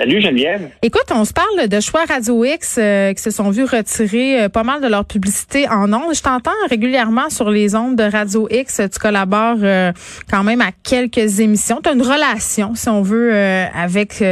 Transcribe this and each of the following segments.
Salut Geneviève. Écoute, on se parle de choix Radio X euh, qui se sont vus retirer euh, pas mal de leur publicité en ondes. Je t'entends régulièrement sur les ondes de Radio X. Tu collabores euh, quand même à quelques émissions. Tu as une relation, si on veut, avec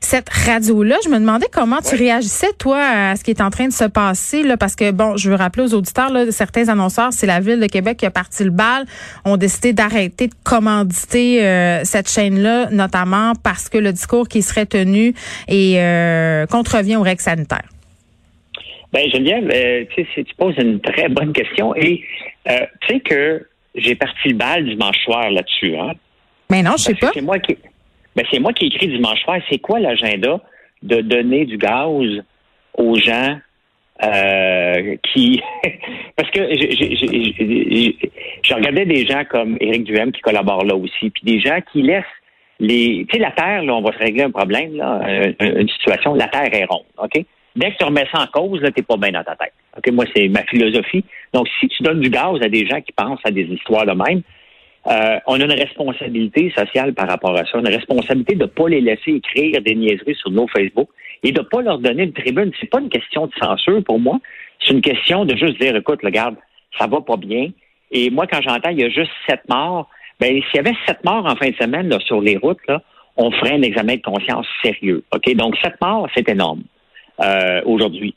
cette radio-là. Je me demandais comment tu réagissais, toi, à ce qui est en train de se passer. Là, parce que, bon, je veux rappeler aux auditeurs, là, certains annonceurs, c'est la Ville de Québec qui a parti le bal, ont décidé d'arrêter de commanditer cette chaîne-là, notamment parce que le discours qui serait tenu et euh, contrevient aux règles sanitaires? Ben Geneviève, euh, tu, poses une très bonne question et euh, tu sais que j'ai parti le bal dimanche soir là-dessus. Hein? Mais non, je sais pas. C'est moi qui, ben, c'est moi qui ai écrit dimanche soir. C'est quoi l'agenda de donner du gaz aux gens qui parce que je regardais des gens comme Éric Duhem qui collabore là aussi, puis des gens qui laissent les, tu sais, la Terre, là, on va se régler un problème, là, une, situation, la Terre est ronde, OK? Dès que tu remets ça en cause, là, t'es pas bien dans ta tête. OK? Moi, c'est ma philosophie. Donc, si tu donnes du gaz à des gens qui pensent à des histoires de même, euh, on a une responsabilité sociale par rapport à ça, une responsabilité de ne pas les laisser écrire des niaiseries sur nos Facebook et de ne pas leur donner une tribune. C'est pas une question de censure pour moi, c'est une question de juste dire, écoute, regarde, ça va pas bien. Et moi, quand j'entends, il y a juste sept morts, ben, s'il y avait sept morts en fin de semaine là, sur les routes, là, on ferait un examen de conscience sérieux. OK? Donc, sept morts, c'est énorme euh, aujourd'hui.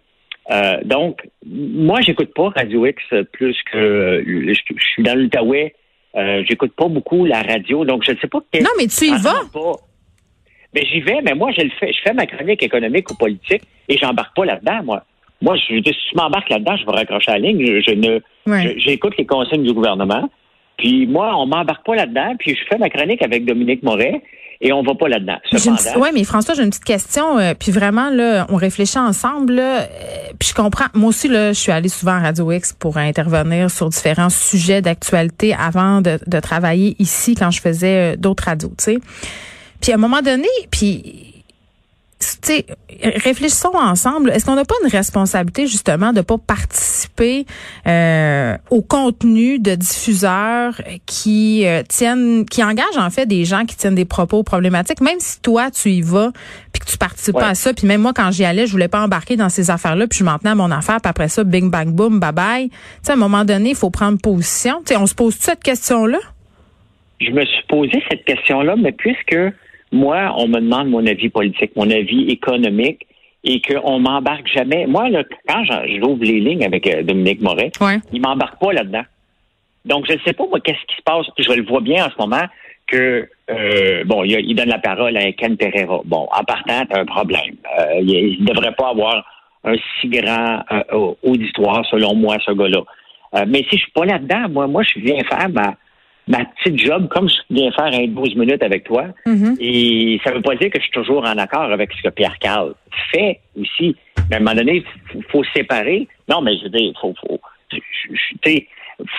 Euh, donc, moi, j'écoute pas Radio X plus que je, suis dans l'Outaouais. Euh, j'écoute pas beaucoup la radio, donc je ne sais pas. Non, mais tu y vas. Mais ben, j'y vais, mais moi, je le fais. Je fais ma chronique économique ou politique et j'embarque pas là-dedans, moi. Moi, je, si je m'embarque là-dedans, je vais raccrocher la ligne. Je, ne, j'écoute les consignes du gouvernement. Puis moi, on m'embarque pas là-dedans, puis je fais ma chronique avec Dominique Moret et on va pas là-dedans. Oui, mais François, j'ai une petite question. Euh, puis vraiment, là, on réfléchit ensemble. Là, euh, puis je comprends. Moi aussi, là, je suis allée souvent à Radio X pour intervenir sur différents sujets d'actualité avant de, de, travailler ici quand je faisais euh, d'autres radios, tu sais. Puis à un moment donné, puis sais, réfléchissons ensemble. Est-ce qu'on n'a pas une responsabilité justement de pas participer euh, au contenu de diffuseurs qui euh, tiennent, qui engagent en fait des gens qui tiennent des propos problématiques, même si toi tu y vas puis que tu participes pas à ça. Puis même moi quand j'y allais, je voulais pas embarquer dans ces affaires-là, puis je m'en tenais à mon affaire. Puis après ça, bing bang boom, bye bye. Tu sais, à un moment donné, il faut prendre position. Tu sais, on se pose cette question-là? Je me suis posé cette question-là, mais puisque moi, on me demande mon avis politique, mon avis économique, et qu'on m'embarque jamais. Moi, là, quand j'ouvre les lignes avec euh, Dominique Moret, il il m'embarque pas là-dedans. Donc, je ne sais pas, moi, qu'est-ce qui se passe. Je le vois bien en ce moment que, euh, bon, il, donne la parole à Ken Pereira. Bon, en partant, tu un problème. Euh, il ne devrait pas avoir un si grand auditoire, selon moi, ce gars-là. mais si je suis pas là-dedans, moi, moi, je viens faire ma, ma petite job comme je viens faire un 12 minutes avec toi. Mm-hmm. Et ça ne veut pas dire que je suis toujours en accord avec ce que Pierre Carl fait aussi. Mais à un moment donné, il faut, séparer. Non, mais je veux dire, faut, faut,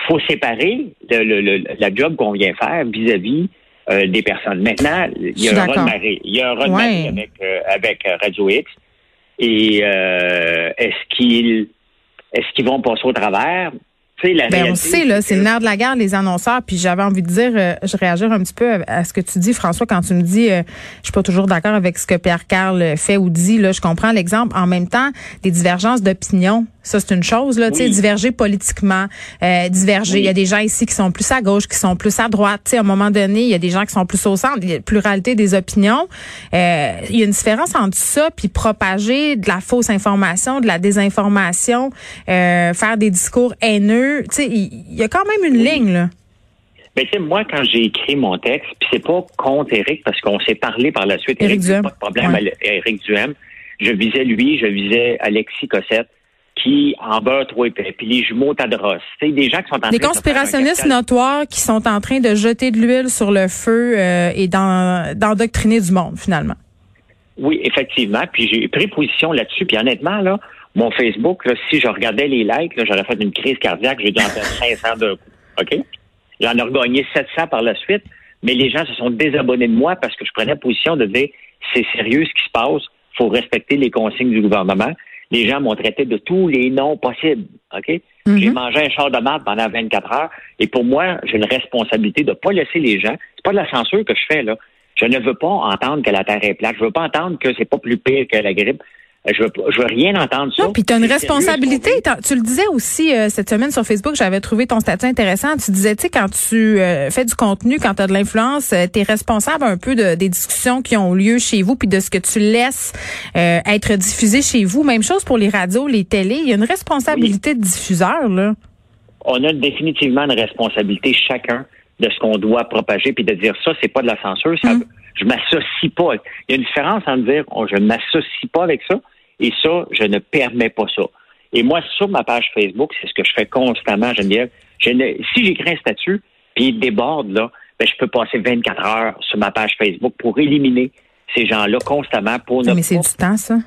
faut séparer la job qu'on vient faire vis-à-vis euh, des personnes. Maintenant, il y a un red Il y a un avec, euh, avec euh, Radio X. Et est-ce qu'ils est-ce qu'ils vont passer au travers? Ben, on sait, là, c'est le nerf de la guerre, les annonceurs. Puis j'avais envie de dire, euh, je réagir un petit peu à, ce que tu dis, François, quand tu me dis, euh, je suis pas toujours d'accord avec ce que Pierre Carl fait ou dit. Là, je comprends l'exemple. En même temps, des divergences d'opinion ça, c'est une chose, là, tu sais, diverger politiquement, euh, diverger. Il y a des gens ici qui sont plus à gauche, qui sont plus à droite. Tu sais, à un moment donné, il y a des gens qui sont plus au centre. Il y a pluralité des opinions. Euh, il y a une différence entre ça puis propager de la fausse information, de la désinformation, euh, faire des discours haineux. Tu sais, il y, a quand même une ligne, là. Ben, tu sais, moi, quand j'ai écrit mon texte, puis c'est pas contre Éric, parce qu'on s'est parlé par la suite. Éric Duhem. Pas de problème, Éric Duhem. Je visais lui, je visais Alexis Cossette qui en beurre trop épais, puis les jumeaux Tadros. C'est des gens qui sont en train Des conspirationnistes notoires qui sont en train de jeter de l'huile sur le feu euh, et d'en- d'endoctriner du monde, finalement. Oui, effectivement. Puis j'ai pris position là-dessus. Puis honnêtement, là, mon Facebook, là, si je regardais les likes, j'aurais fait une crise cardiaque. J'ai dû en faire 500 d'un coup. OK? J'en ai regagné 700 par la suite. Mais les gens se sont désabonnés de moi parce que je prenais position de dire c'est sérieux ce qui se passe. faut respecter les consignes du gouvernement. Les gens m'ont traité de tous les noms possibles. OK? J'ai mangé un char de marde pendant 24 heures. Et pour moi, j'ai une responsabilité de ne pas laisser les gens. C'est pas de la censure que je fais, là. Je ne veux pas entendre que la Terre est plate. Je veux pas entendre que c'est pas plus pire que la grippe. Euh, Je veux, je veux rien entendre ça. Non, puis tu as une responsabilité. Tu le disais aussi euh, cette semaine sur Facebook, j'avais trouvé ton statut intéressant. Tu disais, tu sais, quand tu euh, fais du contenu, quand tu as de l'influence, tu es responsable un peu de, des discussions qui ont lieu chez vous, puis de ce que tu laisses euh, être diffusé chez vous. Même chose pour les radios, les télés. Il y a une responsabilité de diffuseur, là. on a définitivement une responsabilité chacun de ce qu'on doit propager puis de dire ça c'est pas de la censure ça Mm. Je m'associe pas il y a une différence entre dire oh, je ne m'associe pas avec ça et ça je ne permets pas ça et moi sur ma page Facebook c'est ce que je fais constamment Geneviève je ne, si j'écris un statut puis il déborde là ben, je peux passer 24 heures sur ma page Facebook pour éliminer ces gens-là constamment pour ne Mais c'est du temps, ça?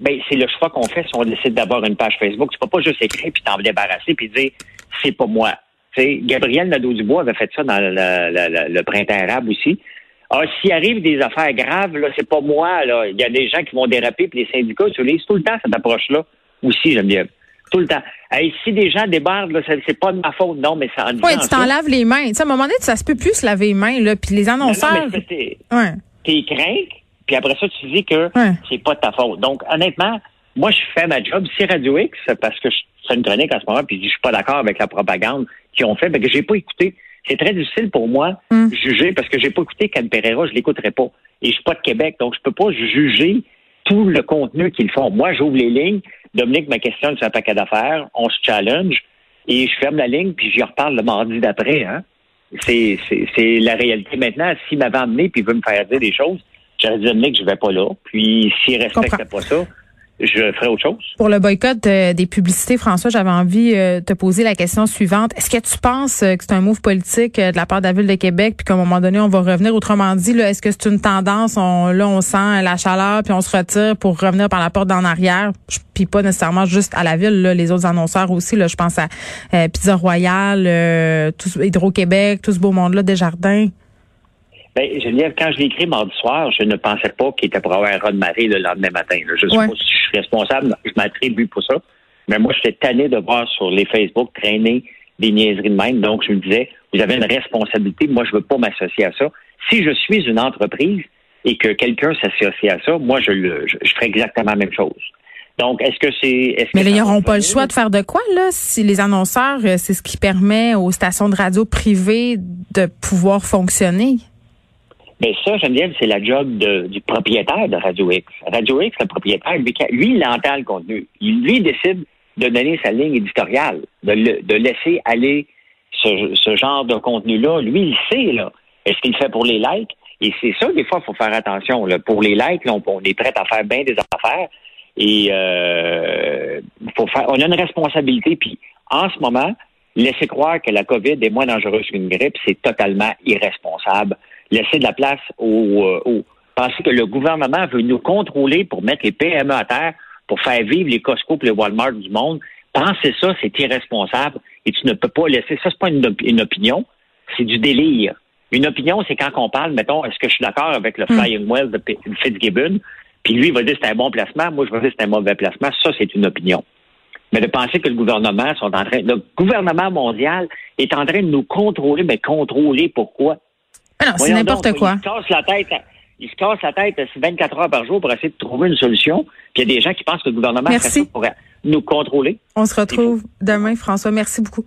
ben, c'est le choix qu'on fait si on décide d'avoir une page Facebook. Tu peux pas juste écrire puis t'en débarrasser puis dire c'est pas moi. Tu sais, Gabriel Nadeau-Dubois avait fait ça dans le, le- le- le printemps arabe aussi. Ah, s'il arrive des affaires graves, là, c'est pas moi, là. Il y a des gens qui vont déraper, puis les syndicats utilisent tout le temps cette approche-là aussi, Geneviève. Tout le temps. Hey, si des gens débordent, là, c'est pas de ma faute, non, mais ça en Oui, tu t'en laves les mains. Tu sais, à un moment donné, ça se peut plus se laver les mains, là. Puis les Non, non, annonceurs. mais c'est- ouais. t'es crainte, puis après ça, tu dis que Ouais. c'est pas de ta faute. Donc, honnêtement, moi, je fais ma job. Si Radio X, parce que je fais une chronique en ce moment, puis je suis pas d'accord avec la propagande qu'ils ont fait, ben, que j'ai pas écouté. C'est très difficile pour moi Mm. juger parce que j'ai pas écouté Can Pereira, je l'écouterai pas. Et je suis pas de Québec, donc je peux pas juger tout le contenu qu'ils font. Moi, j'ouvre les lignes. Dominique me questionne sur un paquet d'affaires. On se challenge et je ferme la ligne puis j'y reparle le mardi d'après. Hein? C'est, c'est, c'est la réalité maintenant. S'il m'avait emmené puis il veut me faire dire des choses, j'aurais dit Dominique que je vais pas là. Puis s'il respectait pas ça, je ferais autre chose. Pour le boycott euh, des publicités, François, j'avais envie euh, de te poser la question suivante. Est-ce que tu penses euh, que c'est un move politique euh, de la part de la Ville de Québec, puis qu'à un moment donné, on va revenir? Autrement dit, est-ce que c'est une tendance? On, là, on sent la chaleur, puis on se retire pour revenir par la porte d'en arrière. Puis pas nécessairement juste à la Ville, là, les autres annonceurs aussi. Là, je pense à euh, Pizza Royale, euh, Hydro-Québec, tout ce beau monde-là, Desjardins. Ben, Geneviève, quand je l'ai écrit mardi soir, je ne pensais pas qu'il était pour avoir un raz de marée le lendemain matin. là. Je ne sais Ouais. pas si je suis responsable, je m'attribue pour ça. Mais moi, j'étais tanné de voir sur les Facebook traîner des niaiseries de même. Donc, je me disais, vous avez une responsabilité. Moi, je ne veux pas m'associer à ça. Si je suis une entreprise et que quelqu'un s'associe à ça, moi, je, le, je, je ferais exactement la même chose. Donc, est-ce que c'est... Est-ce que Mais là, ils n'auront pas le choix de faire de quoi, là? Si les annonceurs, euh, c'est ce qui permet aux stations de radio privées de pouvoir fonctionner. Mais ça, Geneviève, c'est la job de- du propriétaire de Radio X. Radio X, le propriétaire, lui, lui, il entend le contenu. Il, lui, décide de donner sa ligne éditoriale, de, le- de laisser aller ce, ce genre de contenu-là. Lui, il sait, là. Est-ce qu'il fait pour les likes? Et c'est ça, des fois, il faut faire attention. Là. Pour les likes, là, on, on est prêt à faire bien des affaires. Et euh, faut faire, on a une responsabilité. Puis, en ce moment, laisser croire que la COVID est moins dangereuse qu'une grippe, c'est totalement irresponsable. Laisser de la place au, euh, au- penser que le gouvernement veut nous contrôler pour mettre les PME à terre, pour faire vivre les Costco et les Walmart du monde. Penser ça, c'est irresponsable et tu ne peux pas laisser. Ça, c'est pas une, op- une opinion, c'est du délire. Une opinion, c'est quand on parle, mettons, est-ce que je suis d'accord avec le Flying Well de P- Fitzgibbon, puis lui, il va dire que c'est un bon placement, moi, je vais dire que c'est un mauvais placement. Ça, c'est une opinion. Mais de penser que le gouvernement sont en train, le gouvernement mondial est en train de nous contrôler, mais contrôler pourquoi? Non, c'est n'importe quoi. Il se casse la tête. Il se casse la tête 24 heures par jour pour essayer de trouver une solution. Puis il y a des gens qui pensent que le gouvernement Merci. fait ça pour nous contrôler. On se retrouve demain, François. Merci beaucoup.